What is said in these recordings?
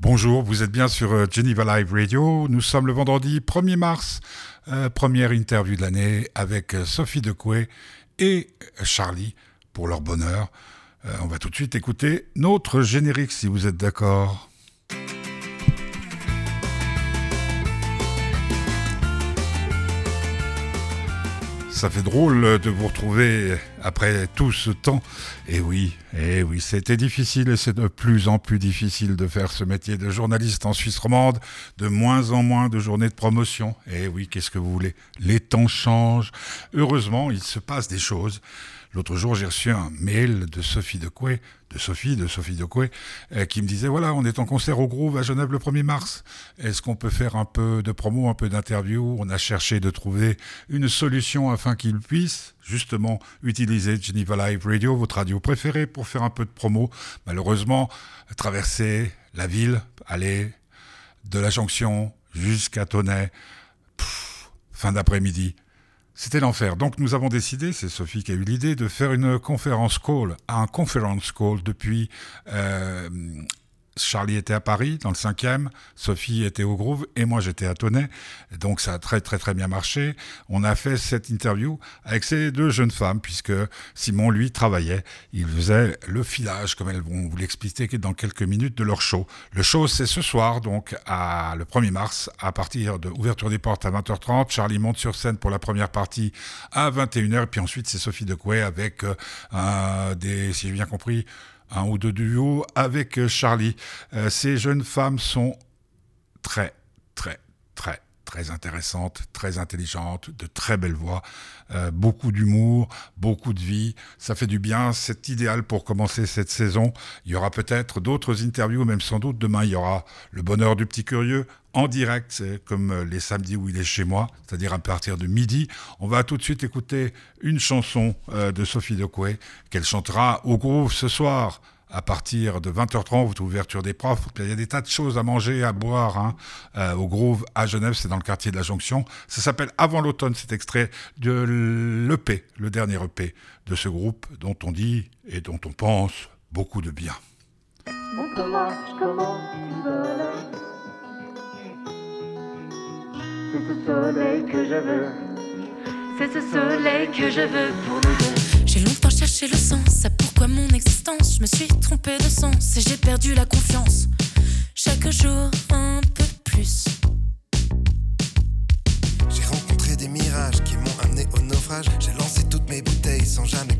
Bonjour, vous êtes bien sur euh, Geneva Live Radio. Nous sommes le vendredi 1er mars, euh, première interview de l'année avec euh, Sophie Decoué et Charlie pour leur bonheur. on va tout de suite écouter notre générique si vous êtes d'accord. Ça fait drôle de vous retrouver après tout ce temps. Et oui, et oui, c'était difficile et c'est de plus en plus difficile de faire ce métier de journaliste en Suisse romande. De moins en moins de journées de promotion. Et oui, qu'est-ce que vous voulez? Les temps changent. Heureusement, il se passe des choses. L'autre jour, j'ai reçu un mail de Sophie Decoué, de Sophie, de Sophie Decoué, euh, qui me disait voilà, on est en concert au Groove à Genève le 1er mars. Est-ce qu'on peut faire un peu de promo, un peu d'interview? On a cherché de trouver une solution afin qu'il puisse justement utiliser Geneva Live Radio, votre radio préférée, pour faire un peu de promo. Malheureusement, traverser la ville, aller de la jonction jusqu'à Tonnet, fin d'après-midi, c'était l'enfer. Donc nous avons décidé, c'est Sophie qui a eu l'idée, de faire une conférence call, un conference call depuis euh, Charlie était à Paris, dans le cinquième, Sophie était au Groove et moi j'étais à Tonnet. Donc ça a très très très bien marché. On a fait cette interview avec ces deux jeunes femmes, puisque Simon, lui, travaillait. Il faisait le filage, comme elles vont vous l'expliquer dans quelques minutes, de leur show. Le show, c'est ce soir, donc à, le 1er mars, à partir de ouverture des portes à 20h30. Charlie monte sur scène pour la première partie à 21h, et puis ensuite c'est Sophie Decoué avec euh, des, si j'ai bien compris, un ou deux duos avec euh, Charlie. Euh, ces jeunes femmes sont très, très, très intéressantes, très intelligentes, de très belles voix, euh, beaucoup d'humour, beaucoup de vie. Ça fait du bien, c'est idéal pour commencer cette saison. Il y aura peut-être d'autres interviews, même sans doute demain, il y aura Le Bonheur du Petit Curieux en direct, comme les samedis où il est chez moi, c'est-à-dire à partir de midi. On va tout de suite écouter une chanson euh, de Sophie Decoué qu'elle chantera au groupe ce soir à partir de 20h30, ouverture des profs. Il y a des tas de choses à manger, à boire hein, euh, au Groove à Genève, c'est dans le quartier de la Jonction. Ça s'appelle Avant l'automne, cet extrait de l'EP, le dernier EP de ce groupe dont on dit et dont on pense beaucoup de bien. C'est ce soleil que je veux. C'est ce soleil que je veux pour nous deux. J'ai longtemps cherché le sens à pourquoi mon existence. Je me suis trompé de sens et j'ai perdu la confiance. Chaque jour un peu plus. J'ai rencontré des mirages qui m'ont amené au naufrage. J'ai lancé toutes mes bouteilles sans jamais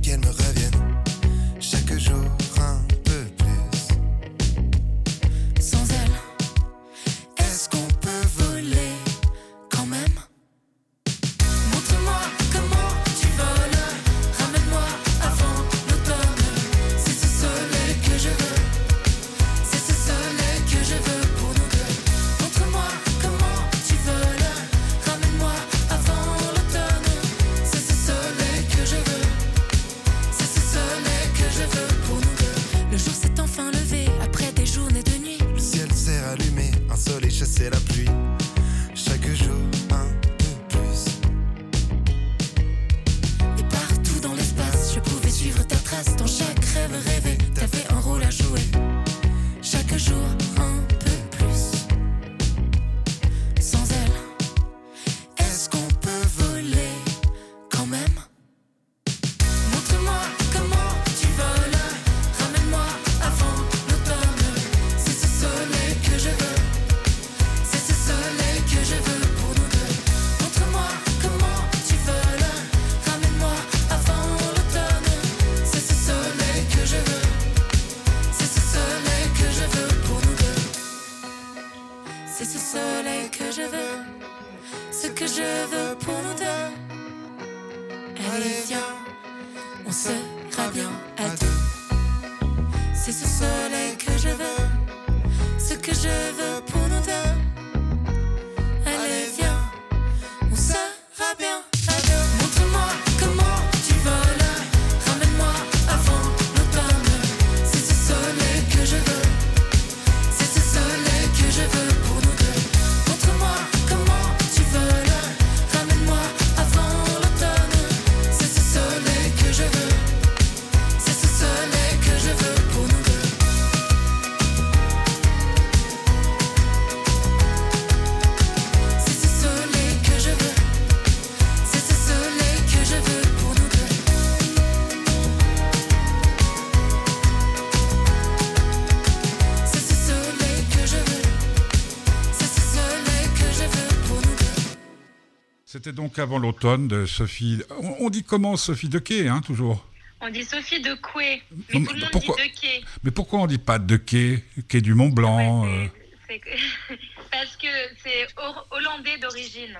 C'était donc avant l'automne de Sophie. On, on dit comment Sophie de Quai, hein, toujours? On dit Sophie de Coué, mais Non, tout le monde pourquoi dit de Quai. Mais pourquoi on dit pas de Quai Quai du Mont Blanc Ouais, euh, c'est- c'est- Parce que c'est hollandais d'origine.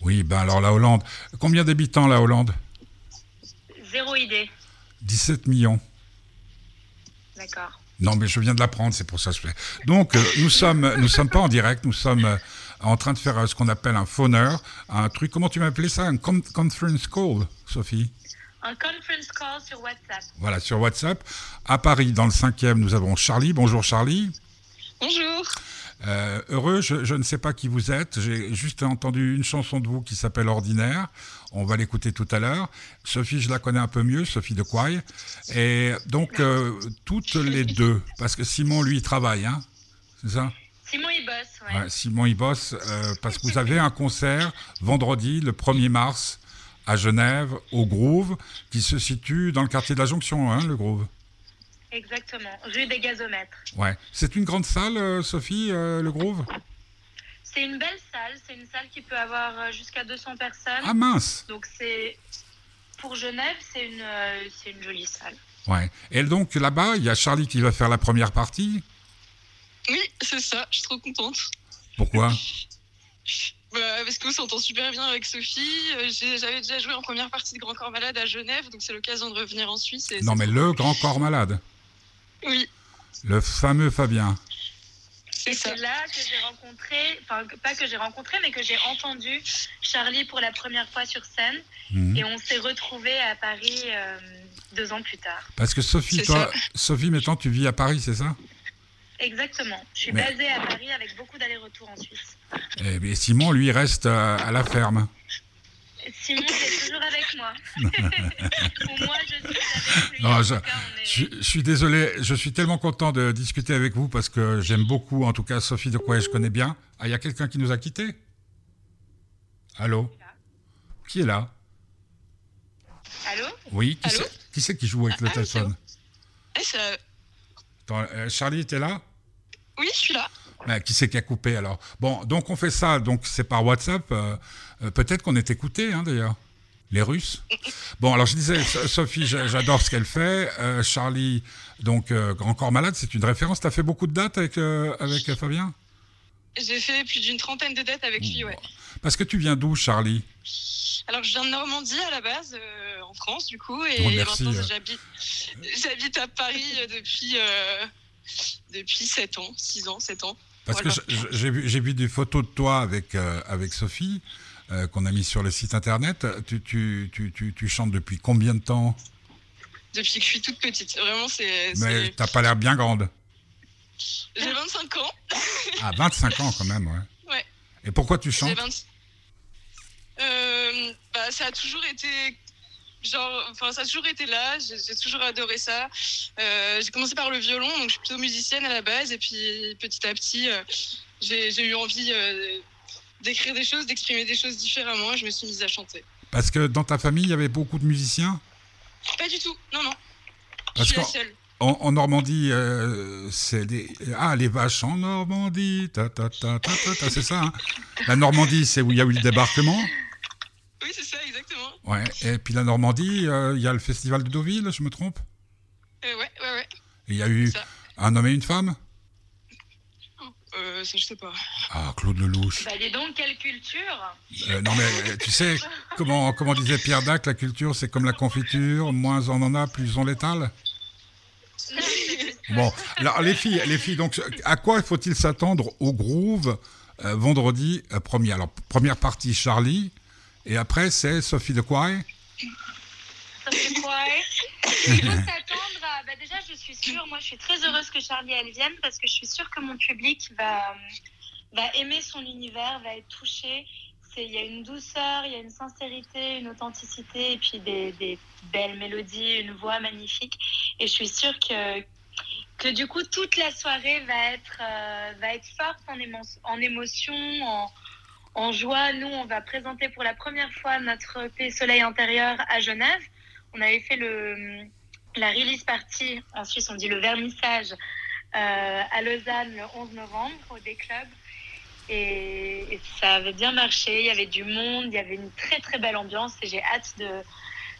Oui, ben alors la Hollande. Combien d'habitants la Hollande? Zéro idée. 17 millions. D'accord. Non, mais je viens de l'apprendre, c'est pour ça que je fais. Donc, euh, nous sommes, nous sommes pas en direct, nous sommes en train de faire euh, ce qu'on appelle un phoneur, un truc. Comment tu m'as appelé ça Un con- conference call, Sophie? Un conference call sur WhatsApp. Voilà, sur WhatsApp. À Paris, dans le cinquième, nous avons Charlie. Bonjour Charlie. Bonjour. Euh, heureux, je, je ne sais pas qui vous êtes. J'ai juste entendu une chanson de vous qui s'appelle Ordinaire. On va l'écouter tout à l'heure. Sophie, je la connais un peu mieux, Sophie de Quoy. Et donc, euh, toutes les deux, parce que Simon, lui, il travaille, hein C'est ça? Simon, il bosse, ouais. Ouais, Simon, il bosse, euh, parce que vous avez un concert vendredi, le 1er mars, à Genève, au Groove, qui se situe dans le quartier de la Jonction, hein, le Groove. Exactement. Rue des gazomètres. Ouais. C'est une grande salle, euh, Sophie, euh, le Groove? C'est une belle salle. C'est une salle qui peut avoir euh, jusqu'à 200 personnes. Ah mince Donc c'est pour Genève, c'est une, euh, c'est une jolie salle. Ouais. Et donc là-bas, il y a Charlie qui va faire la première partie. Oui, c'est ça, je suis trop contente. Pourquoi Bah, parce qu'on s'entend super bien avec Sophie. Euh, J'avais déjà joué en première partie de Grand Corps Malade à Genève, donc c'est l'occasion de revenir en Suisse. et Non, mais le grand corps malade, Oui, le fameux Fabien. c'est Et c'est là que j'ai rencontré, enfin pas que j'ai rencontré, mais que j'ai entendu Charlie pour la première fois sur scène. Mhm. Et on s'est retrouvés à Paris euh, deux ans plus tard. Parce que Sophie, toi, Sophie, maintenant tu vis à Paris, c'est ça? Exactement. Je suis Mais- basée à Paris avec beaucoup d'allers-retours en Suisse. Et bien, Simon, lui, reste euh, à la ferme. Simon est toujours avec moi. Ou moi, je suis avec lui. Non, je- tout cas, on est- Je, je suis désolé, je suis tellement content de discuter avec vous parce que j'aime beaucoup, en tout cas Sophie de quoi je connais bien. Ah, il y a quelqu'un qui nous a quittés? Allô? Qui est là? Allô? Oui, qui Allô? c'est? Qui, c'est qui joue avec le Ah, ah, c'est téléphone? Eh, Attends, euh, Charlie, t'es là? Oui, je suis là. Qui c'est qui a coupé alors? Bon, donc on fait ça, donc c'est par WhatsApp. euh, euh, Peut-être qu'on est écouté, hein, d'ailleurs. Les Russes? Bon, alors je disais, So- Sophie, j'a- j'adore ce qu'elle fait. Euh, Charlie, donc euh, Grand Corps Malade, c'est une référence. T'as fait beaucoup de dates avec, avec Fabien? J'ai fait plus d'une trentaine de dates avec lui, ouais. Parce que tu viens d'où, Charlie? Alors, je viens de Normandie à la base, euh, en France, du coup, et Oh, merci, maintenant j'habite, à Paris depuis, euh, depuis 7 ans, 6 ans, 7 ans. Parce Voilà. que j'ai vu, des photos de toi avec, euh, avec Sophie, euh, qu'on a mis sur le site internet. Tu, tu, tu, tu, tu chantes depuis combien de temps? Depuis que je suis toute petite. Vraiment, c'est. Mais t'as pas l'air bien grande. J'ai 25 ans. Ah, 25 ans quand même, ouais. Ouais. Et pourquoi tu chantes? 20 Euh, bah, ça a toujours été. Genre, enfin, ça a toujours été là, j'ai toujours adoré ça. Euh, j'ai commencé par le violon, donc je suis plutôt musicienne à la base, et puis petit à petit, euh, j'ai eu envie euh, d'écrire des choses, d'exprimer des choses différemment, et je me suis mise à chanter. Parce que dans ta famille, il y avait beaucoup de musiciens? Pas du tout, non, non. Je Parce suis la seule. en, en Normandie, euh, c'est des... Ah, les vaches en Normandie, ta ta ta ta ta, ta, c'est ça. hein? La Normandie, c'est où il y a eu le débarquement? Oui, c'est ça, exactement. Ouais. Et puis la Normandie, euh, il y a le festival de Deauville, je me trompe? Euh, ouais, ouais, ouais. Et il y a eu Ça. un homme et une femme? Euh, ça, je sais pas. Ah, Claude Lelouch. Bah dis donc, quelle culture Euh, non mais euh, tu sais, comment, comment disait Pierre Dac, la culture c'est comme la confiture, moins on en a, plus on l'étale? Bon, alors les filles, les filles, donc à quoi faut-il s'attendre au groove euh, vendredi euh, premier? Alors première partie Charlie, et après c'est Sophie de Quay. Quoi hein Il faut s'attendre à... Bah déjà, je suis sûre, moi je suis très heureuse que Charlie elle vienne parce que je suis sûre que mon public va, va aimer son univers, va être touché. Il y a une douceur, il y a une sincérité, une authenticité et puis des, des belles mélodies, une voix magnifique. Et je suis sûre que, que du coup toute la soirée va être, euh, va être forte en, émo- en émotion, en, en joie. Nous, on va présenter pour la première fois notre EP Soleil intérieur à Genève. On avait fait la release party, en Suisse on dit le vernissage, euh, à Lausanne le 11 novembre au D-Club. Et, et ça avait bien marché. Il y avait du monde, il y avait une très très belle ambiance. Et j'ai hâte de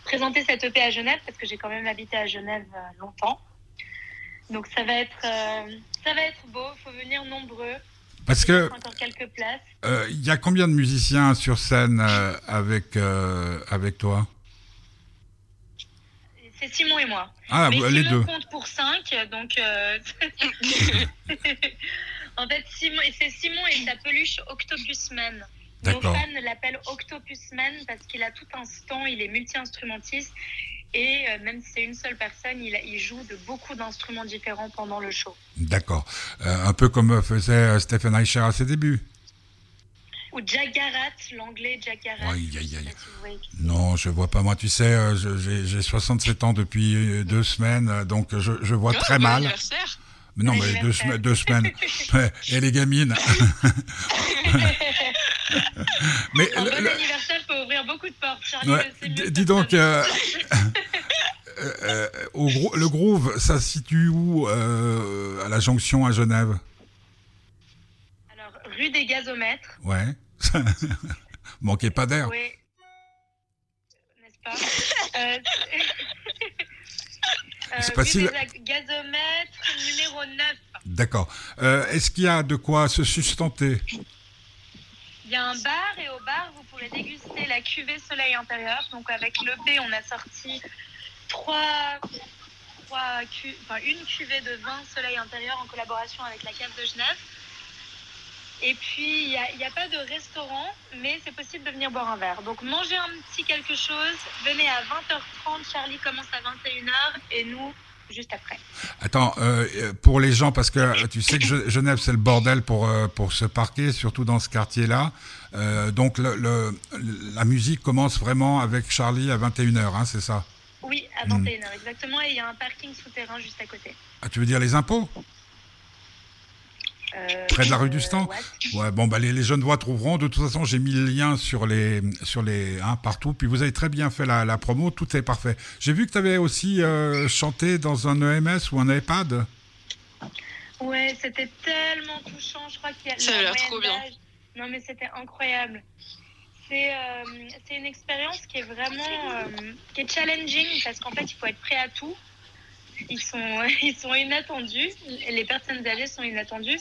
présenter cette EP à Genève parce que j'ai quand même habité à Genève euh, longtemps. Donc ça va être, euh, ça va être beau. Il faut venir nombreux. Parce Il que reste encore quelques places. euh, il y a combien de musiciens sur scène euh, avec euh, avec toi? C'est Simon et moi. Ah, Mais vous- les Simon deux. compte pour 5, donc en fait c'est Simon et sa peluche Octopus Man. Nos fans l'appellent Octopus Man parce qu'il a tout un stand, il est multi-instrumentiste et euh, même si c'est une seule personne, il, joue de beaucoup d'instruments différents pendant le show. D'accord. Euh, un peu comme faisait euh, Stephen Eicher à ses débuts. Ou Jack Garratt, l'anglais Jack Garratt. Aïe, aïe, aïe. Non, je vois pas. Moi, tu sais, j'ai j'ai 67 ans depuis deux semaines, donc je, je vois Oh, très bon mal. anniversaire. Mais non, mais deux, deux semaines. Et les gamines. mais Un le- bon le- anniversaire peut ouvrir beaucoup de portes. Charlie ouais, dis donc, euh, euh, euh, au gro- le Groove, ça se situe où euh, À la jonction à Genève? Alors, rue des gazomètres. Ouais. Manquez pas d'air. Oui. N'est-ce pas? Euh, C'est euh, facile. rue des gazomètres numéro 9. D'accord. Est-ce qu'il y a de quoi se sustenter? Il y a un bar et au bar, vous pourrez déguster la cuvée Soleil intérieur. Donc avec l'EP, on a sorti trois, trois cu- enfin, une cuvée de vin Soleil intérieur en collaboration avec la cave de Genève. Et puis, il n'y a, a pas de restaurant, mais c'est possible de venir boire un verre. Donc, mangez un petit quelque chose. Venez à 20h30. Charlie commence à 21h et nous, juste après. Attends, euh, euh, pour les gens, parce que euh, tu sais que Ge- Genève, c'est le bordel pour, pour se parquer, surtout dans ce quartier-là. Euh, donc, le, le- la musique commence vraiment avec Charlie à 21h, hein, c'est ça? Oui, à Hmm. 21h, exactement. Et il y a un parking souterrain juste à côté. ah, Tu veux dire les impôts? Euh, Près de la rue du euh, Stand Ouais, bon, bah, les, les jeunes voix trouveront. De toute façon, j'ai mis le lien sur les, sur les, hein, partout. Puis vous avez très bien fait la, la promo, tout est parfait. J'ai vu que tu avais aussi euh, chanté dans un EMS ou un EHPAD. Ouais, c'était tellement touchant. Je crois qu'il y a Ça a la l'air trop bien. Non, mais c'était incroyable. C'est euh, c'est une expérience qui est vraiment euh, qui est challenging parce qu'en fait, il faut être prêt à tout. Ils sont, ils sont inattendus. Les personnes âgées sont inattendues.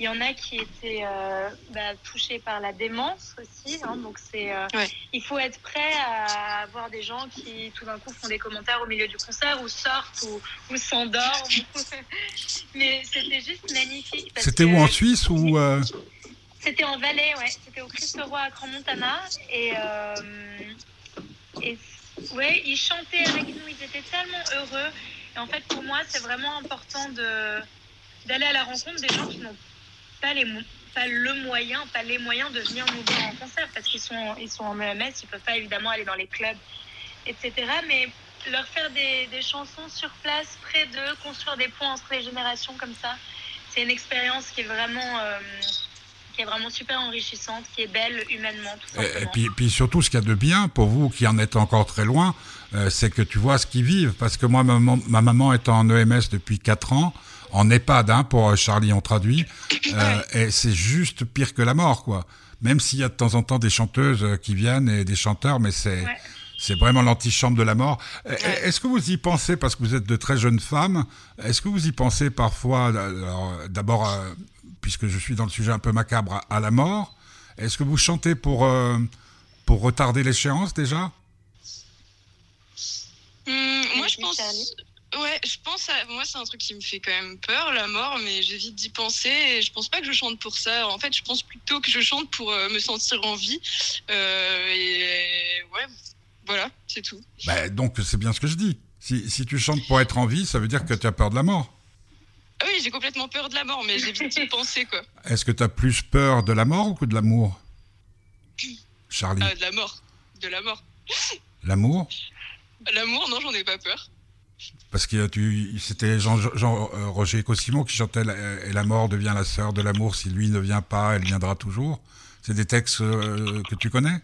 Il y en a qui étaient euh, bah, touchés par la démence aussi. hein, donc, c'est, euh, Ouais. il faut être prêt à avoir des gens qui, tout d'un coup, font des commentaires au milieu du concert ou sortent ou, ou s'endorment. Mais c'était juste magnifique. parce C'était où en Suisse ou euh, c'était en Valais, ouais. C'était au Christ-Roi à Grand-Montana. Et, euh, et ouais, ils chantaient avec nous. Ils étaient tellement heureux. Et en fait, pour moi, c'est vraiment important de d'aller à la rencontre des gens qui n'ont pas les pas le moyen, pas les moyens de venir nous voir en concert parce qu'ils sont ils sont en EMS, ils peuvent pas évidemment aller dans les clubs, etc. Mais leur faire des, des chansons sur place, près d'eux, construire des ponts entre les générations comme ça, c'est une expérience qui est vraiment euh, qui est vraiment super enrichissante, qui est belle humainement, tout Et, simplement. et puis, puis surtout, ce qu'il y a de bien pour vous qui en êtes encore très loin, euh, c'est que tu vois ce qu'ils vivent. Parce que moi, ma maman, ma maman est en EMS depuis 4 ans, en EHPAD, hein, pour euh, Charlie, on traduit, euh, et c'est juste pire que la mort, quoi. Même s'il y a de temps en temps des chanteuses euh, qui viennent et des chanteurs, mais c'est Ouais. c'est vraiment l'antichambre de la mort. Est-ce que vous y pensez, parce que vous êtes de très jeunes femmes, est-ce que vous y pensez parfois, d'abord, euh, puisque je suis dans le sujet un peu macabre, à, à la mort Est-ce que vous chantez pour, euh, pour retarder l'échéance déjà? Moi, je pense. Charlie. Ouais, je pense à. Moi, c'est un truc qui me fait quand même peur, la mort, mais j'évite d'y penser. Et je pense pas que je chante pour ça. En fait, je pense plutôt que je chante pour euh, me sentir en vie. Euh, et ouais, voilà, c'est tout. Ben, Donc c'est bien ce que je dis. Si, si tu chantes pour être en vie, ça veut dire que tu as peur de la mort. Ah oui, j'ai complètement peur de la mort, mais j'évite d'y penser, quoi. Est-ce que tu as plus peur de la mort ou de l'amour Charlie, de la mort. De la mort. l'amour? L'amour, non, j'en ai pas peur. Parce que tu, c'était Jean, Jean euh, Roger Cosimo qui chantait la- Et la mort devient la sœur de l'amour. Si lui ne vient pas, elle viendra toujours. C'est des textes euh, que tu connais?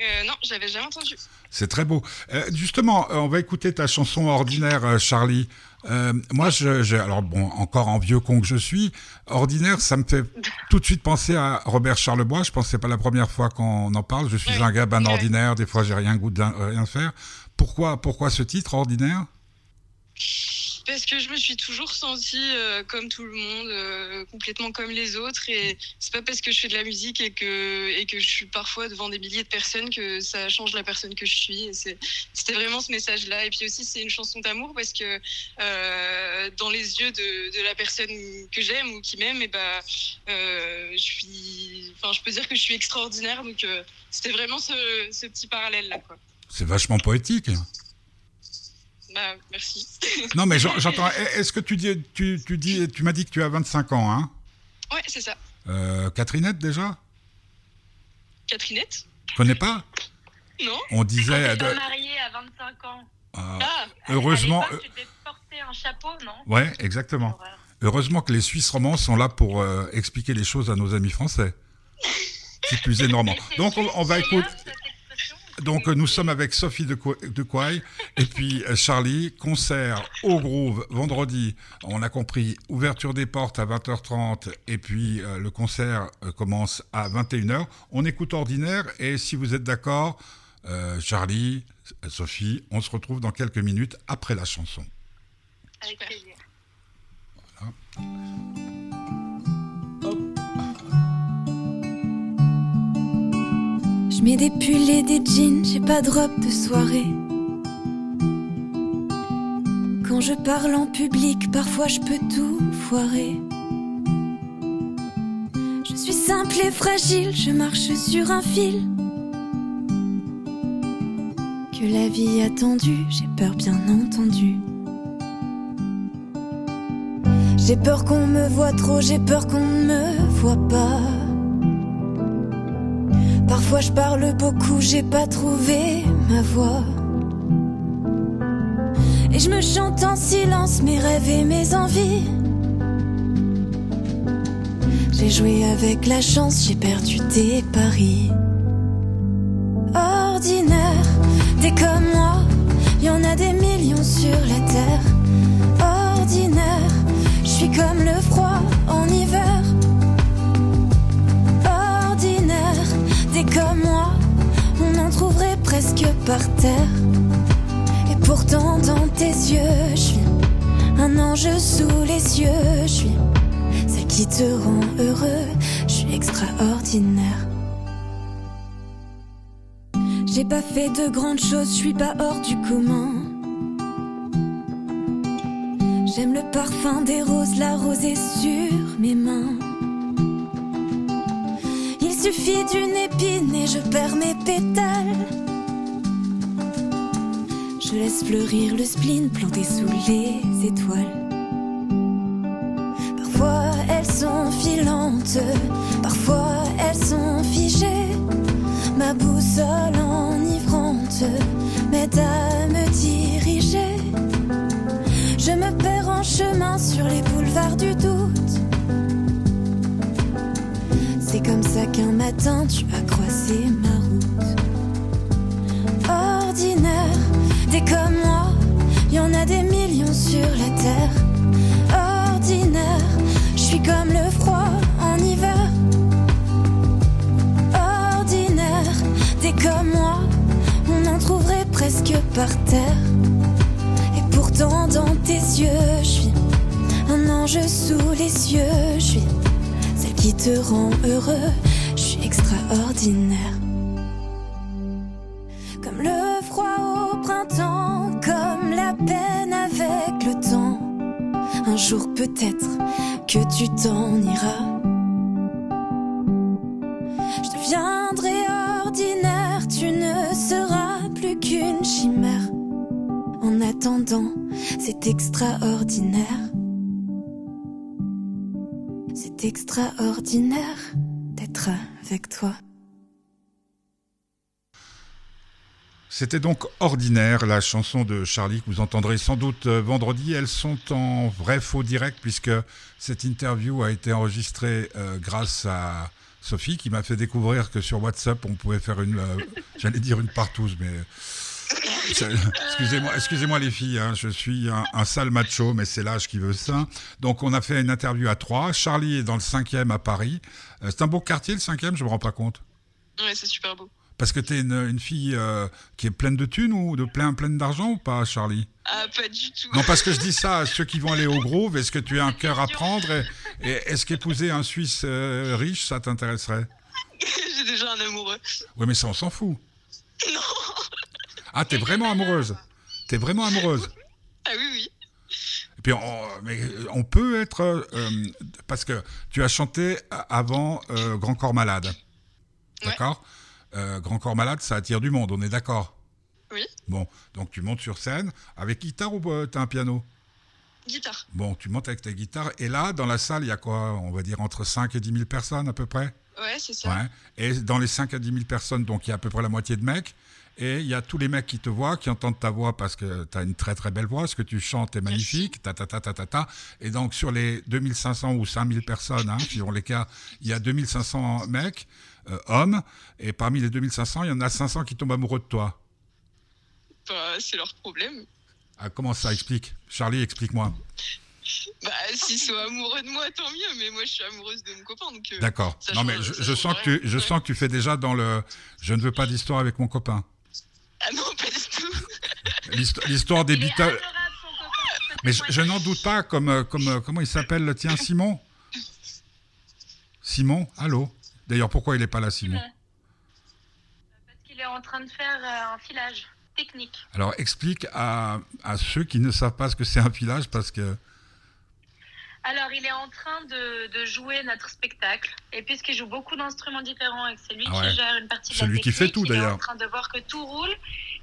Euh, non, j'avais jamais entendu. C'est très beau. Euh, justement, euh, on va écouter ta chanson ordinaire, euh, Charlie. Euh, moi, je, je- alors bon, encore en vieux con que je suis, ordinaire, ça me fait tout de suite penser à Robert Charlebois. Je pense que c'est pas la première fois qu'on en parle. Je suis un gars ben ordinaire. Des fois, j'ai rien goût de rien faire. Pourquoi, pourquoi ce titre ordinaire? Parce que je me suis toujours sentie euh, comme tout le monde, euh, complètement comme les autres. Et c'est pas parce que je fais de la musique et que, et que je suis parfois devant des milliers de personnes que ça change la personne que je suis. C'était vraiment ce message-là. Et puis aussi, c'est une chanson d'amour parce que euh, dans les yeux de, la personne que j'aime ou qui m'aime, et bah, euh, je je peux dire que je suis extraordinaire. Donc, c'était vraiment ce, petit parallèle-là. C'est vachement poétique. Bah, merci. Non, mais j'en- j'entends. Est-ce que tu dis, tu, tu dis, tu m'as dit que tu as 25 ans, hein? Ouais, c'est ça. euh, Catherinette déjà? Catrinette Connais pas? Non On disait. T'es de- pas mariée à 25 ans. euh, Ah heureusement, À tu devais porter un chapeau, non? Ouais, exactement. Heureusement que les Suisses romands sont là pour euh, expliquer les choses à nos amis français. Qui plus est normand. Donc on, on va écouter. Donc nous sommes avec Sophie de, Quaille et puis euh, Charlie, concert au Groove vendredi, on a compris, ouverture des portes à 20h30 et puis euh, le concert euh, commence à 21h. On écoute ordinaire et si vous êtes d'accord, euh, Charlie, Sophie, on se retrouve dans quelques minutes après la chanson. Avec plaisir. Je mets des pulls et des jeans, j'ai pas de robe de soirée. Quand je parle en public, parfois je peux tout foirer. Je suis simple et fragile, je marche sur un fil. Que la vie a tendu, j'ai peur bien entendu. J'ai peur qu'on me voit trop, j'ai peur qu'on ne me voit pas. Parfois je parle beaucoup, j'ai pas trouvé ma voix. Et je me chante en silence mes rêves et mes envies. J'ai joué avec la chance, j'ai perdu des paris. Ordinaire, des comme moi, y en a des millions sur la terre. Ordinaire, je suis comme le froid en hiver. Moi, on en trouverait presque par terre. Et pourtant dans tes yeux, je suis un ange sous les cieux, je suis celle qui te rend heureux, je suis extraordinaire. J'ai pas fait de grandes choses, je suis pas hors du commun. J'aime le parfum des roses, la rosée sur mes mains. Suffit d'une épine et je perds mes pétales. Je laisse fleurir le spleen planté sous les étoiles. Parfois elles sont filantes, parfois elles sont figées. Ma boussole enivrante m'aide à me diriger. Je me perds en chemin sur les boulevards du doute. Qu'un matin tu as croisé ma route. Ordinaire, des comme moi, y en a des millions sur la terre. Ordinaire, je suis comme le froid en hiver. Ordinaire, des comme moi, on en trouverait presque par terre. Et pourtant dans tes yeux, je suis un ange sous les cieux, je suis celle qui te rend heureux, Comme le froid au printemps, comme la peine avec le temps. Un jour peut-être que tu t'en iras. Je deviendrai ordinaire, tu ne seras plus qu'une chimère. En attendant, c'est extraordinaire. C'est extraordinaire avec toi. C'était donc Ordinaire, la chanson de Charlie que vous entendrez sans doute euh, vendredi. Elles sont en vrai faux direct puisque cette interview a été enregistrée euh, grâce à Sophie, qui m'a fait découvrir que sur WhatsApp, on pouvait faire une, euh, j'allais dire une partouze, mais excusez-moi, excusez-moi les filles, hein, je suis un, un sale macho, mais c'est l'âge qui veut ça. Donc on a fait une interview à trois. Charlie est dans le cinquième à Paris. Euh, c'est un beau quartier le cinquième, je me rends pas compte. Ouais, c'est super beau. Parce que t'es une, une fille euh, qui est pleine de thunes ou de plein, pleine d'argent ou pas, Charlie? Ah, pas du tout. Non, parce que je dis ça à ceux qui vont aller au Grove. Est-ce que tu as un cœur à prendre et, et est-ce qu'épouser un Suisse euh, riche, ça t'intéresserait? J'ai déjà un amoureux. Oui, mais ça, on s'en fout. Non. Ah, t'es vraiment amoureuse T'es vraiment amoureuse Ah oui, oui. Puis, on, mais on peut être... euh, parce que tu as chanté avant euh, Grand Corps Malade. Ouais. D'accord? Euh, Grand Corps Malade, ça attire du monde, on est d'accord? Oui. Bon, donc tu montes sur scène avec guitare ou euh, t'as un piano? Guitare. Bon, tu montes avec ta guitare. Et là, dans la salle, il y a quoi? On va dire entre 5 et 10 000 personnes à peu près? Ouais, c'est ça. Ouais. Et dans les 5 à 10 000 personnes, donc il y a à peu près la moitié de mecs. Et il y a tous les mecs qui te voient, qui entendent ta voix parce que tu as une très très belle voix, ce que tu chantes est magnifique, ta ta ta ta ta ta. Et donc sur les 2500 ou 5000 personnes, hein, suivant les cas, il y a 2500 mecs, euh, hommes, et parmi les 2500, il y en a 500 qui tombent amoureux de toi. Bah, c'est leur problème. Ah, comment ça explique? Charlie, explique-moi. Bah, s'ils sont amoureux de moi, tant mieux. Mais moi, je suis amoureuse de mon copain. Euh, D'accord. Non mais je, sens que tu, je sens que tu fais déjà dans le, je ne veux pas d'histoire avec mon copain. Ah non, pas du tout. L'histo- L'histoire des Beatles. Mais je, je n'en doute pas, comme, euh, comme euh, comment il s'appelle le tien, Simon? Simon, allô? D'ailleurs, pourquoi il n'est pas là, Simon? Parce qu'il est en train de faire euh, un filage technique. Alors, explique à, à ceux qui ne savent pas ce que c'est un filage, parce que... Alors, il est en train de, de jouer notre spectacle. Et puisqu'il joue beaucoup d'instruments différents et que c'est lui Ah ouais. qui gère une partie de la lui qui fait tout, il est d'ailleurs. en train de voir que tout roule.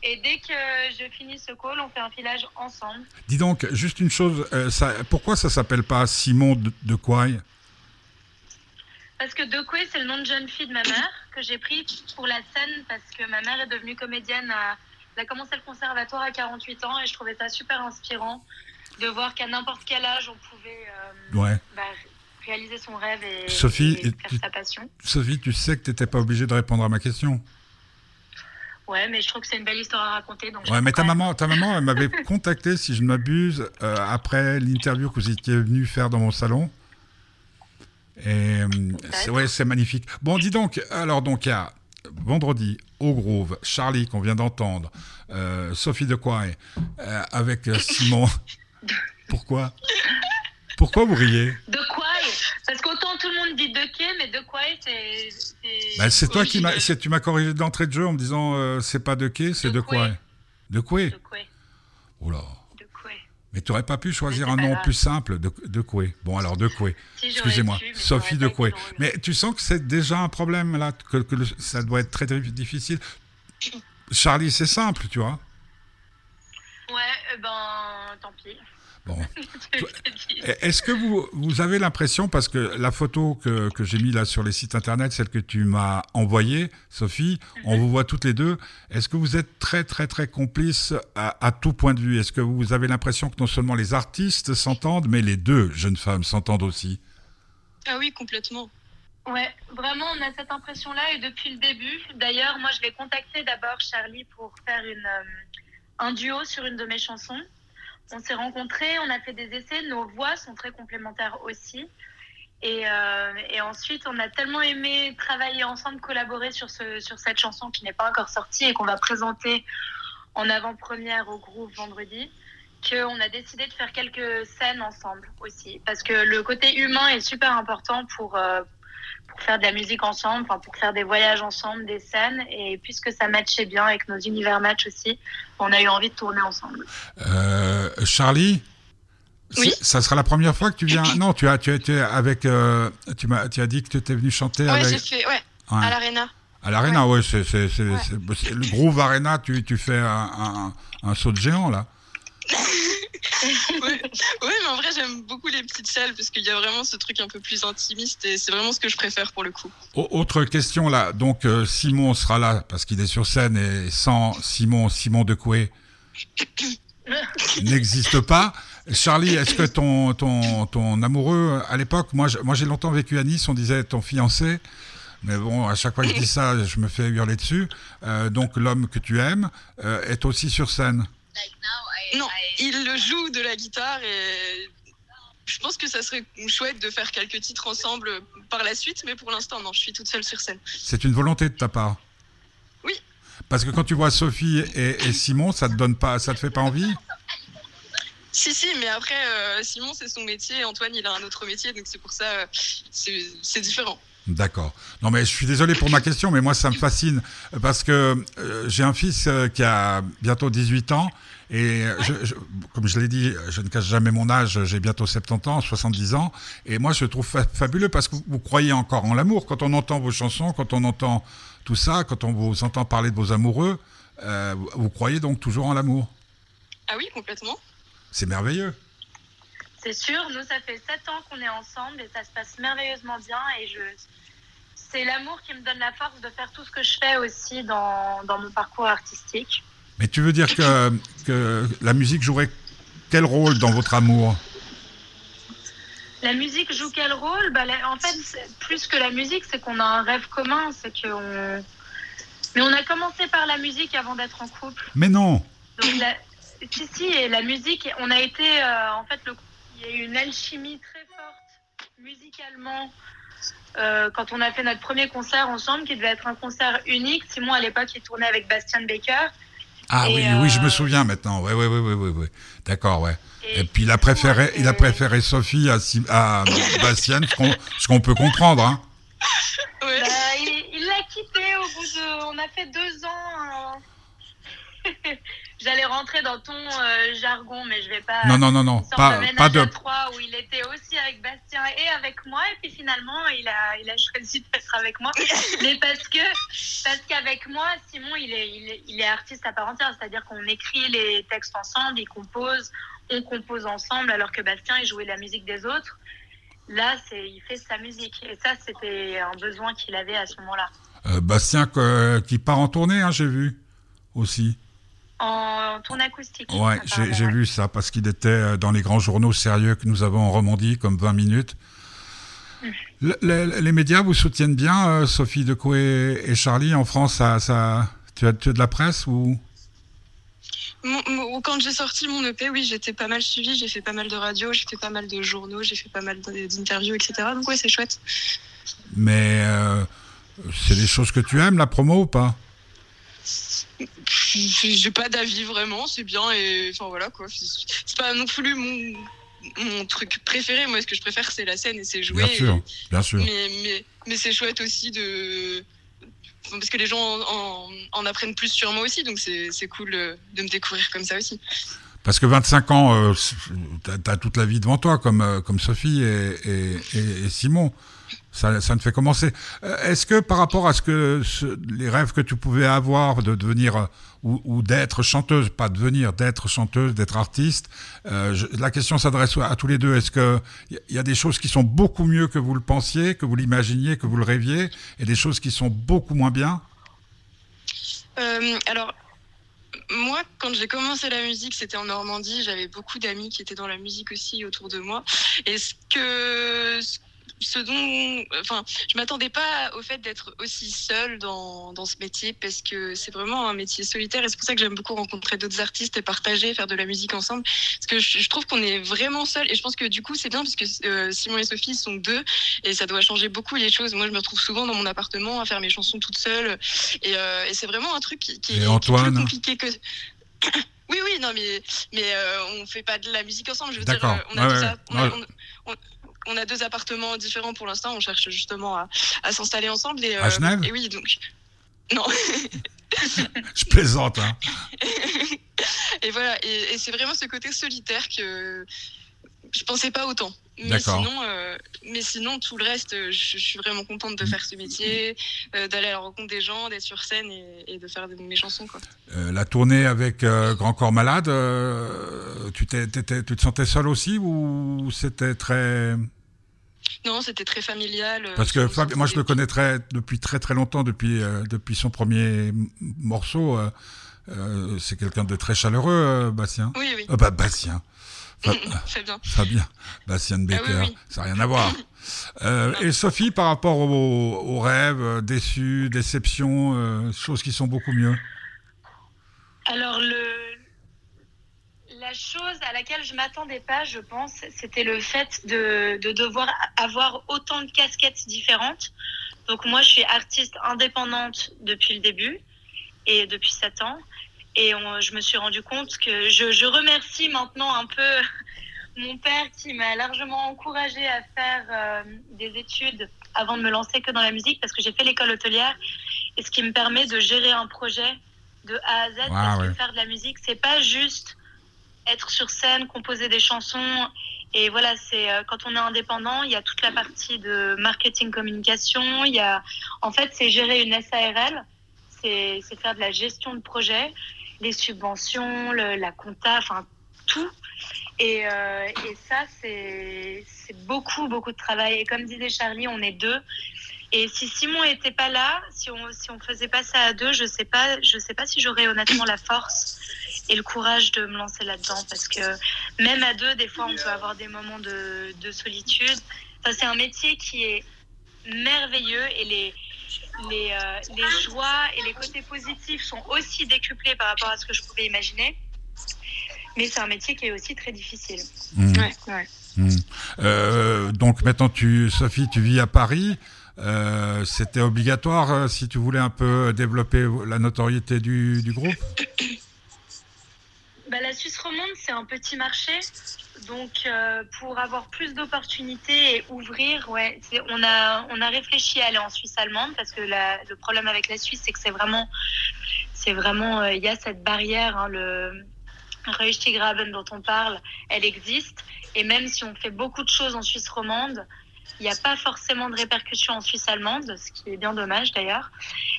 Et dès que je finis ce call, on fait un filage ensemble. Dis donc, juste une chose, euh, ça, pourquoi ça s'appelle pas Simon de, de Quaille Parce que Dokwe, c'est le nom de jeune fille de ma mère que j'ai pris pour la scène parce que ma mère est devenue comédienne. à- Elle a commencé le conservatoire à 48 ans et je trouvais ça super inspirant de voir qu'à n'importe quel âge, on pouvait euh, Ouais. bah, réaliser son rêve et, Sophie, et et faire tu- sa passion. Sophie, tu sais que tu n'étais pas obligée de répondre à ma question. Ouais, mais je trouve que c'est une belle histoire à raconter. Donc Ouais, mais ta maman, ta maman, elle m'avait contacté, si je ne m'abuse, euh, après l'interview que vous étiez venu faire dans mon salon. Et c'est, ouais, c'est magnifique. Bon, dis donc, alors donc il y a vendredi au Groove, Charlie qu'on vient d'entendre, euh, Sophie de Quay, euh, avec Simon. Pourquoi? Pourquoi vous riez? De quoi Parce qu'autant tout le monde dit de quai, mais de quoi c'est. c'est- Bah, C'est toi qui m'as, tu m'as corrigé d'entrée de jeu en me disant euh, c'est pas de quai, c'est De de quoi? De quoi? De quoi? Oula. De quoi? Mais tu n'aurais pas pu choisir un nom grave. plus simple de, de Coué. Bon, alors de. Si, j'aurais Excusez-moi. Sophie de drôle. Mais tu sens que c'est déjà un problème, là, que, que le- ça doit être très, très difficile. Charlie, c'est simple, tu vois. Ouais, euh, ben, tant pis. Bon. Est-ce que vous, vous avez l'impression, parce que la photo que, que j'ai mis là sur les sites internet, celle que tu m'as envoyée, Sophie, on vous voit toutes les deux, est-ce que vous êtes très très très complices à, à tout point de vue? Est-ce que vous avez l'impression que non seulement les artistes s'entendent, mais les deux jeunes femmes s'entendent aussi? Ah oui, complètement. Ouais, vraiment, on a cette impression-là et depuis le début. D'ailleurs, moi, je l'ai contacté d'abord, Charlie, pour faire une, euh, un duo sur une de mes chansons. On s'est rencontrés, on a fait des essais, nos voix sont très complémentaires aussi. Et, euh, ensuite, on a tellement aimé travailler ensemble, collaborer sur cette chanson qui n'est pas encore sortie et qu'on va présenter en avant-première au groupe vendredi, qu'on a décidé de faire quelques scènes ensemble aussi. Parce que le côté humain est super important pour, euh, pour faire de la musique ensemble, pour faire des voyages ensemble, des scènes. Et puisque ça matchait bien avec nos univers match aussi, on a eu envie de tourner ensemble. Euh, Charlie Oui. Ça sera la première fois que tu viens. Non, tu as, tu as été avec. euh, tu, m'as, tu as dit que tu étais venu chanter Ouais, avec. j'ai fait, ouais, Ouais. à l'Arena. À l'Arena, ouais, c'est, c'est, c'est, Ouais. c'est- le Groove Arena, tu, tu fais un, un, un saut de géant là. ouais. ouais, mais en vrai, j'aime beaucoup les petites salles parce qu'il y a vraiment ce truc un peu plus intimiste et c'est vraiment ce que je préfère pour le coup. Au- autre question là, donc euh, Simon sera là parce qu'il est sur scène et sans Simon, Simon de Coué n'existe pas. Charlie, est-ce que ton, ton, ton amoureux à l'époque, moi j'ai longtemps vécu à Nice, on disait ton fiancé, Mais bon, à chaque fois que je dis ça, je me fais hurler dessus. Euh, donc l'homme que tu aimes euh, est aussi sur scène. Non, il le joue de la guitare et je pense que ça serait chouette de faire quelques titres ensemble par la suite, mais pour l'instant, non, je suis toute seule sur scène. C'est une volonté de ta part? Oui. Parce que quand tu vois Sophie et, et Simon, ça te donne pas, ça te fait pas envie? Si, si, mais après, euh, Simon, c'est son métier, Antoine, il a un autre métier, donc c'est pour ça, euh, c'est différent. D'accord. Non, mais je suis désolé pour ma question, mais moi, ça me fascine parce que euh, j'ai un fils euh, qui a bientôt 18 ans et je, je- comme je l'ai dit, je ne cache jamais mon âge, j'ai bientôt 70 ans, 70 ans, et moi, je trouve fa- fabuleux parce que vous, vous croyez encore en l'amour. Quand on entend vos chansons, quand on entend tout ça, quand on vous entend parler de vos amoureux, euh, vous- vous croyez donc toujours en l'amour? Ah oui, complètement. C'est merveilleux. C'est sûr, nous, ça fait sept ans qu'on est ensemble et ça se passe merveilleusement bien. Et je... c'est l'amour qui me donne la force de faire tout ce que je fais aussi dans, dans mon parcours artistique. Mais tu veux dire que, que la musique jouerait quel rôle dans votre amour? La musique joue quel rôle? Bah, la- En fait, plus que la musique, c'est qu'on a un rêve commun. C'est qu'on... Mais on a commencé par la musique avant d'être en couple. Mais non Donc, la... si, si, et la musique, on a été. euh, en fait, le... il y a eu une alchimie très forte musicalement. euh, quand on a fait notre premier concert ensemble, qui devait être un concert unique, Simon à l'époque il tournait avec Bastien Baker. Ah Et, oui, euh, oui, je me souviens maintenant. Ouais, ouais, ouais, ouais, ouais. D'accord, ouais. Et puis il a préféré, il a était- préféré Sophie à, Sim- à Bastien, ce qu'on, peut comprendre. Hein. Bah, il il l'a quitté au bout de. On a fait deux ans. Euh, J'allais rentrer dans ton euh, jargon, mais je vais pas. Non, non, non, non, pas, pas de. trois où il était aussi avec Bastien et avec moi et puis finalement il a il a choisi d'être avec moi mais parce que parce qu'avec moi Simon il est, il est il est artiste à part entière c'est-à-dire qu'on écrit les textes ensemble il compose on compose ensemble alors que Bastien il jouait la musique des autres là c'est il fait sa musique et ça c'était un besoin qu'il avait à ce moment-là Euh, Bastien que- qui part en tournée, hein, j'ai vu aussi. En tournée acoustique Ouais, j'ai, vu ça parce qu'il était euh, dans les grands journaux sérieux que nous avons en Romandie, comme 20 minutes. Le- le- les médias vous soutiennent bien, euh, Sophie Decoué et Charlie en France. Ça, ça, tu as, tu as de la presse ou? Mon- mon- quand j'ai sorti mon EP, oui, j'étais pas mal suivie, j'ai fait pas mal de radio, j'ai fait pas mal de journaux, j'ai fait pas mal d'interviews, etc. Donc ouais, c'est chouette. Mais euh, c'est des choses que tu aimes, la promo ou pas? J'ai pas d'avis vraiment, c'est bien et enfin voilà quoi. C'est pas non plus mon, mon truc préféré. Moi, ce que je préfère, c'est la scène et c'est jouer. Bien sûr, bien sûr. Mais, mais, mais c'est chouette aussi de. Parce que les gens en, en- en apprennent plus sur moi aussi, donc c'est cool euh, de me découvrir comme ça aussi. Parce que 25 ans, euh, tu as, toute la vie devant toi, comme, euh, comme Sophie et- et Simon. Ça, ça ne fait commencer. Euh, Est-ce que par rapport à ce que les rêves que tu pouvais avoir de devenir euh, ou, d'être chanteuse, pas devenir, d'être chanteuse, d'être artiste, euh, la question s'adresse à tous les deux. Est-ce que il y, a des choses qui sont beaucoup mieux que vous le pensiez, que vous l'imaginiez, que vous le rêviez, et des choses qui sont beaucoup moins bien? Alors, moi, quand j'ai commencé la musique, c'était en Normandie. J'avais beaucoup d'amis qui étaient dans la musique aussi autour de moi. Et ce que. Dont. Enfin, je m'attendais pas au fait d'être aussi seule dans, dans ce métier parce que c'est vraiment un métier solitaire et c'est pour ça que j'aime beaucoup rencontrer d'autres artistes et partager, faire de la musique ensemble. Parce que je, je trouve qu'on est vraiment seul et je pense que du coup, c'est bien parce que euh, Simon et Sophie sont deux et ça doit changer beaucoup les choses. Moi, je me retrouve souvent dans mon appartement à faire mes chansons toute seule et, euh, et c'est vraiment un truc qui, est- qui est Antoine plus compliqué que. Oui, oui, non, mais, mais euh, on fait pas de la musique ensemble. Je veux dire, euh, on, a Ouais, deux ouais. a- on, a, Ouais. on- on- on a deux appartements différents pour l'instant. On cherche justement à, à s'installer ensemble. Et, À Genève Et oui, donc. Non. Je plaisante, hein. et voilà, et, et c'est vraiment ce côté solitaire que je pensais pas autant. Mais sinon, euh, mais sinon, tout le reste, euh, je, je suis vraiment contente de faire ce métier, euh, d'aller à la rencontre des gens, d'être sur scène et, et de faire mes chansons. Quoi. Euh, la tournée avec Grand Corps Malade, tu, te sentais seul aussi ou c'était très... Non, c'était très familial. Parce que Fab- moi je le connais très, depuis très très longtemps, depuis, depuis son premier morceau. c'est quelqu'un de très chaleureux, Bastien. Oui, oui. Bah, Bastien. Fabien. Fabien, Bastien Becker, Ah oui, oui. ça n'a rien à voir. Euh, et Sophie, par rapport aux, aux rêves, euh, déçus, déceptions, euh, choses qui sont beaucoup mieux. Alors, le... la chose à laquelle je m'attendais pas, je pense, c'était le fait de, de devoir avoir autant de casquettes différentes. Donc, moi, je suis artiste indépendante depuis le début et depuis 7 ans. Et on- je me suis rendu compte que je, je remercie maintenant un peu mon père qui m'a largement encouragée à faire euh, des études avant de me lancer que dans la musique parce que j'ai fait l'école hôtelière et ce qui me permet de gérer un projet de A à Z parce ouais. que faire de la musique c'est pas juste être sur scène composer des chansons. Et voilà c'est euh, quand on est indépendant il y a toute la partie de marketing communication. Il y a en fait c'est gérer une SARL c'est faire de la gestion de projet les subventions la compta enfin tout et, euh, et ça, c'est beaucoup, beaucoup de travail. Et comme disait Charlie, on est deux. Et si Simon était pas là, si on si on faisait pas ça à deux, je sais sais pas si j'aurais honnêtement la force et le courage de me lancer là-dedans, parce que même à deux, des fois, on peut avoir des moments de, de solitude. Enfin, c'est un métier qui est merveilleux et les les, euh, les joies et les côtés positifs sont aussi décuplés par rapport à ce que je pouvais imaginer. Mais c'est un métier qui est aussi très difficile. Mmh. Ouais, ouais. Mmh. Euh, donc maintenant, tu, Sophie, tu vis à Paris. Euh, C'était obligatoire euh, si tu voulais un peu développer la notoriété du, du groupe? Bah, la Suisse romande, c'est un petit marché. Donc, euh, pour avoir plus d'opportunités et ouvrir, ouais, on a, on a réfléchi à aller en Suisse allemande parce que le problème avec la Suisse, c'est que c'est vraiment, c'est vraiment, euh, il y a cette barrière, hein, le Reustigraben dont on parle, elle existe. Et même si on fait beaucoup de choses en Suisse romande, il n'y a pas forcément de répercussions en Suisse allemande, ce qui est bien dommage d'ailleurs.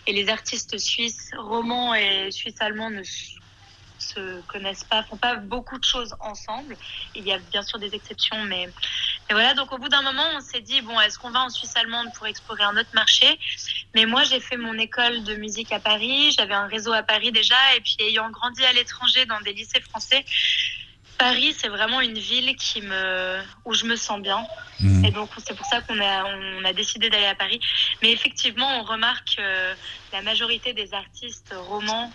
Et les artistes suisses romans et suisses allemands ne se connaissent pas, font pas beaucoup de choses ensemble. Il y a bien sûr des exceptions, mais, mais voilà. Donc au bout d'un moment, on s'est dit bon, est-ce qu'on va en Suisse allemande pour explorer un autre marché? Mais moi, j'ai fait mon école de musique à Paris. J'avais un réseau à Paris déjà, et puis ayant grandi à l'étranger dans des lycées français. Paris, c'est vraiment une ville qui me, où je me sens bien. Mmh. Et donc, c'est pour ça qu'on a, on a décidé d'aller à Paris. Mais effectivement, on remarque que la majorité des artistes romans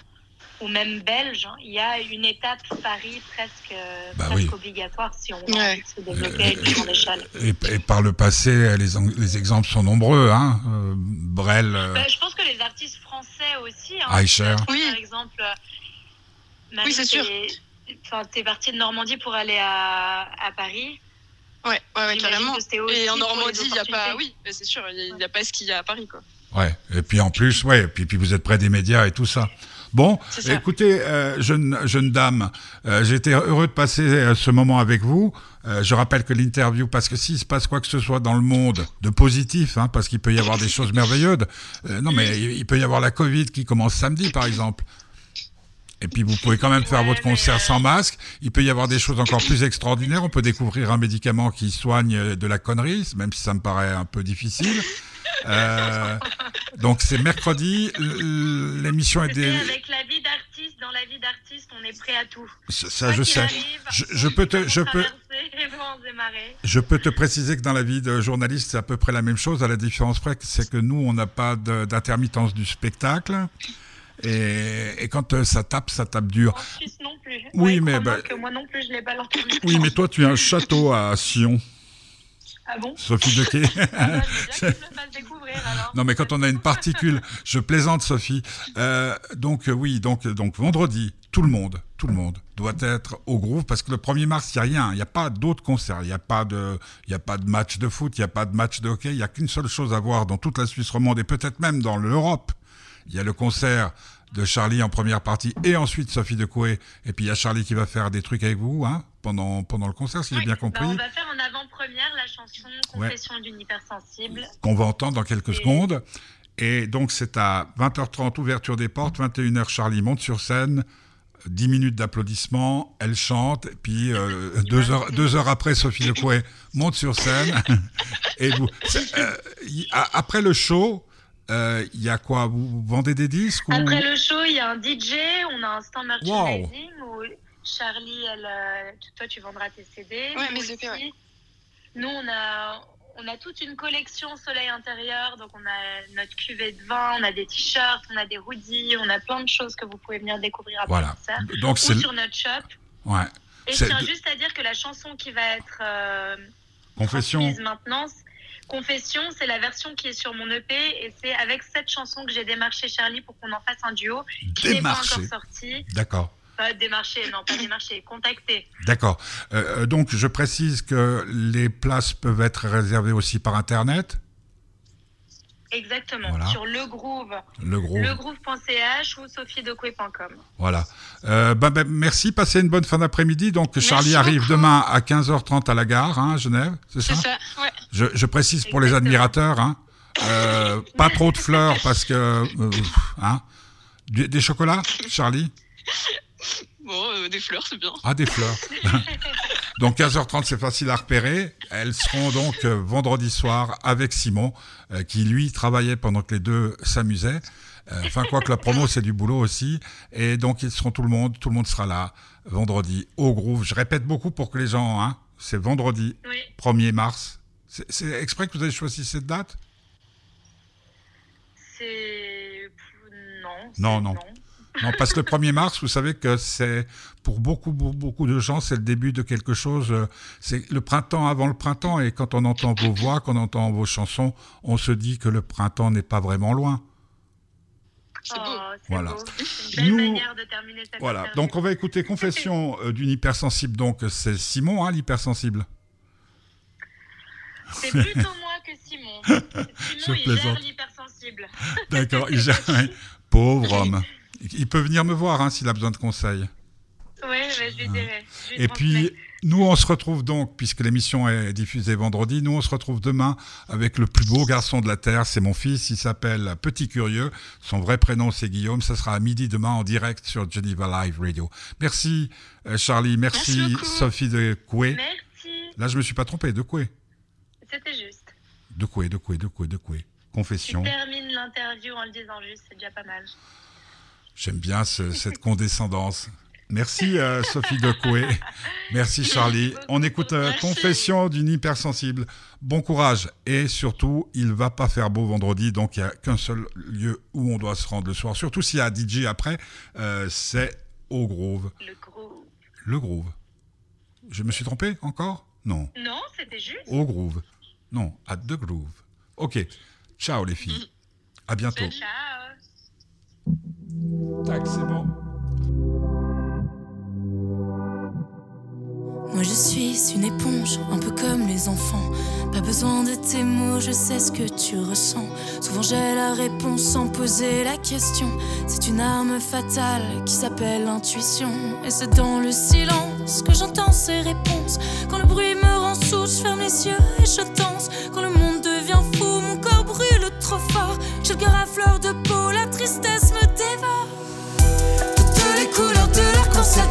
ou même belges, hein, il y a une étape Paris presque, euh, Bah presque oui. obligatoire si on Ouais. de se développer à une plus grande échelle. et, et par le passé, les, les exemples sont nombreux. Hein Euh, Brel, euh, Bah, je pense que les artistes français aussi. Hein, Aïcher. Par Oui. exemple, euh, Marie, Oui, c'est sûr. Enfin, t'es partie de Normandie pour aller à, à Paris. Ouais, ouais, carrément. Et en Normandie, il n'y a pas. Oui, c'est sûr, il n'y a, pas ce qu'il y a à Paris, quoi. ouais. Et puis en plus, ouais. Et puis, puis vous êtes près des médias et tout ça. Bon, écoutez, euh, jeune, jeune dame, euh, j'étais heureux de passer euh, ce moment avec vous. Euh, je rappelle que l'interview, parce que s'il se passe quoi que ce soit dans le monde de positif, hein, parce qu'il peut y avoir des choses merveilleuses, non mais il, il peut y avoir la Covid qui commence samedi par exemple. Et puis vous pouvez quand même faire Ouais, votre concert mais, sans masque. Il peut y avoir des choses encore plus extraordinaires. On peut découvrir un médicament qui soigne de la connerie, même si ça me paraît un peu difficile. Euh, donc c'est mercredi. L'émission est des... avec la vie d'artiste, dans la vie d'artiste, on est prêt à tout. Ça, je sais. arrive, Je, peux te, je peux, je peux te préciser que dans la vie de journaliste, c'est à peu près la même chose. À la différence près, c'est que nous, on n'a pas d'intermittence du spectacle. Et, et quand euh, ça tape, ça tape dur. Suisse non plus. Oui, Ouais, mais bah- que moi non plus, je l'ai pas. Oui, mais toi, tu as un château à Sion, Ah bon? Sophie Dequet. Ah bah. Non, mais quand on a une particule, je plaisante, Sophie. Euh, donc euh, oui, donc donc vendredi, tout le monde, tout le monde doit être au groove parce que le 1er mars, il y a rien, il n'y a pas d'autres concerts, il n'y a pas de, il y a pas de match de foot, il n'y a pas de match de hockey, il y a qu'une seule chose à voir dans toute la Suisse romande et peut-être même dans l'Europe. Il y a le concert de Charlie en première partie et ensuite Sophie de Coué. Et puis il y a Charlie qui va faire des trucs avec vous, hein, pendant pendant le concert, si j'ai Ouais, bien bah, compris, on va faire en avant-première la chanson Confession d'une hypersensible. qu'on va entendre dans quelques Et- secondes. Et donc, c'est à 20h30, ouverture des portes, 21h, Charlie monte sur scène, 10 minutes d'applaudissements, elle chante, puis euh, deux, heures, deux heures après, Sophie Lecouet monte sur scène. et vous, euh, après le show, euh, il y a quoi vous, vendez des disques ou... Après le show, il y a un DJ, on a un stand merchandising où Charlie, elle, euh, toi, tu vendras tes CD. Ouais, Nous mes EP, aussi. Nous, on a, on a toute une collection soleil intérieur. Donc, on a notre cuvée de vin, on a des t-shirts, on a des hoodies, on a plein de choses que vous pouvez venir découvrir après Voilà. le concert. Donc Ou sur notre shop. ouais. Et je C'est tiens juste à dire que la chanson qui va être euh, confession. maintenant, Confession, c'est la version qui est sur mon EP et c'est avec cette chanson que j'ai démarché Charlie pour qu'on en fasse un duo qui n'est pas encore sorti. D'accord. Pas démarché, non, pas démarché, contacté. D'accord. Euh, euh, donc je précise que les places peuvent être réservées aussi par internet. Exactement. Voilà. Sur Le Groove, Le gros. legroove.ch ou sophiedecoué.com. Voilà. Euh, ben, ben, merci. Passez une bonne fin d'après-midi. Donc Merci Charlie arrive beaucoup. demain à 15h30 à la gare, hein, à Genève. C'est ça, C'est ça, ouais. Je, je précise pour les admirateurs. Hein, euh, pas trop de fleurs parce que euh, hein, des chocolats, Charlie? Bon, euh, des fleurs, c'est bien. Ah, des fleurs. donc 15h30, c'est facile à repérer. Elles seront donc euh, vendredi soir avec Simon, euh, qui lui travaillait pendant que les deux s'amusaient. Enfin, quoi que la promo, c'est du boulot aussi. Et donc, ils seront tout le monde. Tout le monde sera là vendredi au Groove. Je répète beaucoup pour que les gens, hein, c'est vendredi Oui, 1er mars. C'est exprès que vous avez choisi cette date? C'est. Non. Non, non. Non, parce que le 1er mars, vous savez que c'est pour beaucoup, beaucoup, beaucoup de gens, c'est le début de quelque chose. euh, C'est le printemps avant le printemps. Et quand on entend vos voix, quand on entend vos chansons, on se dit que le printemps n'est pas vraiment loin. Oh, c'est Voilà. une belle Nous- manière de terminer cette Voilà. interview. Donc on va écouter Confession euh, d'une hypersensible. Donc c'est Simon, hein, l'hypersensible. C'est plutôt moi que Simon. Simon, Je il gère l'hypersensible. D'accord. il gère-. Pauvre homme. Il peut venir me voir hein, s'il a besoin de conseils. Oui, je lui dirai. je Et puis, nous, on se retrouve donc, puisque l'émission est diffusée vendredi, nous, on se retrouve demain avec le plus beau garçon de la Terre. C'est mon fils, il s'appelle Petit Curieux. Son vrai prénom, c'est Guillaume. Ça sera à midi demain en direct sur Geneva Live Radio. Merci, euh, Charlie. Merci, Merci. Sophie de Coué. Merci. Là, je me suis pas trompé, de Coué. C'était juste. De Coué, de Coué, de Coué, de. Tu Confession. termines l'interview en le disant juste, c'est déjà pas mal. J'aime bien ce- cette condescendance. Merci euh, Sophie Gokoué. Merci Charlie. On écoute euh. Confession d'une hypersensible. Bon courage. Et surtout, il va pas faire beau vendredi, donc il n'y a qu'un seul lieu où on doit se rendre le soir. Surtout s'il y a DJ après, euh, c'est au Groove. Le gros. Le Groove. Je me suis trompé encore? Non. Non, c'était juste. Au Groove. Non, à The Groove. Ok. Ciao les filles. À bientôt. Ciao. Tac, c'est bon. Moi je suis une éponge, un peu comme les enfants. Pas besoin de tes mots, je sais ce que tu ressens. Souvent j'ai la réponse sans poser la question. C'est une arme fatale qui s'appelle intuition. Et c'est dans le silence que j'entends ces réponses. Quand le bruit me rend sourd, je ferme les yeux et je danse. Quand le monde devient fou, mon corps brûle trop fort. J'ai le cœur à fleur de peau, la tristesse me dévore. Toutes les couleurs de l'arc-en-ciel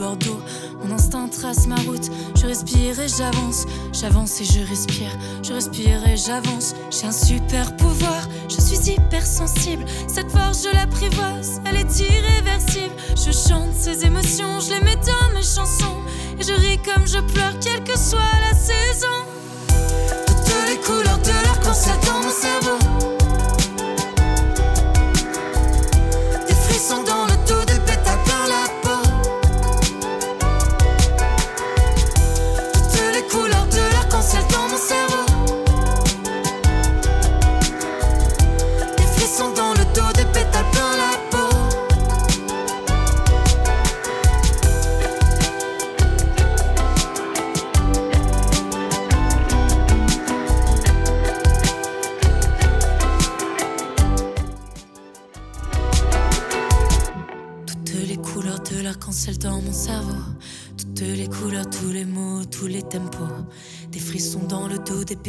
Mon instinct trace ma route, je respire et j'avance. J'avance et je respire, je respire et j'avance. J'ai un super pouvoir, je suis hypersensible. Cette force, je l'apprivoise, elle est irréversible. Je chante ces émotions, je les mets dans mes chansons. Et je ris comme je pleure, quelle que soit la saison. Toutes les couleurs de l'arc-en-ciel.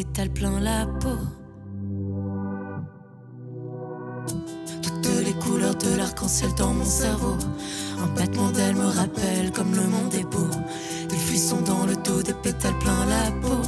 Pétales plein la peau. Toutes les couleurs de l'arc-en-ciel dans mon cerveau. Un battement d'ailes me rappelle comme le monde est beau. Des frissons dans le dos, des pétales plein la peau.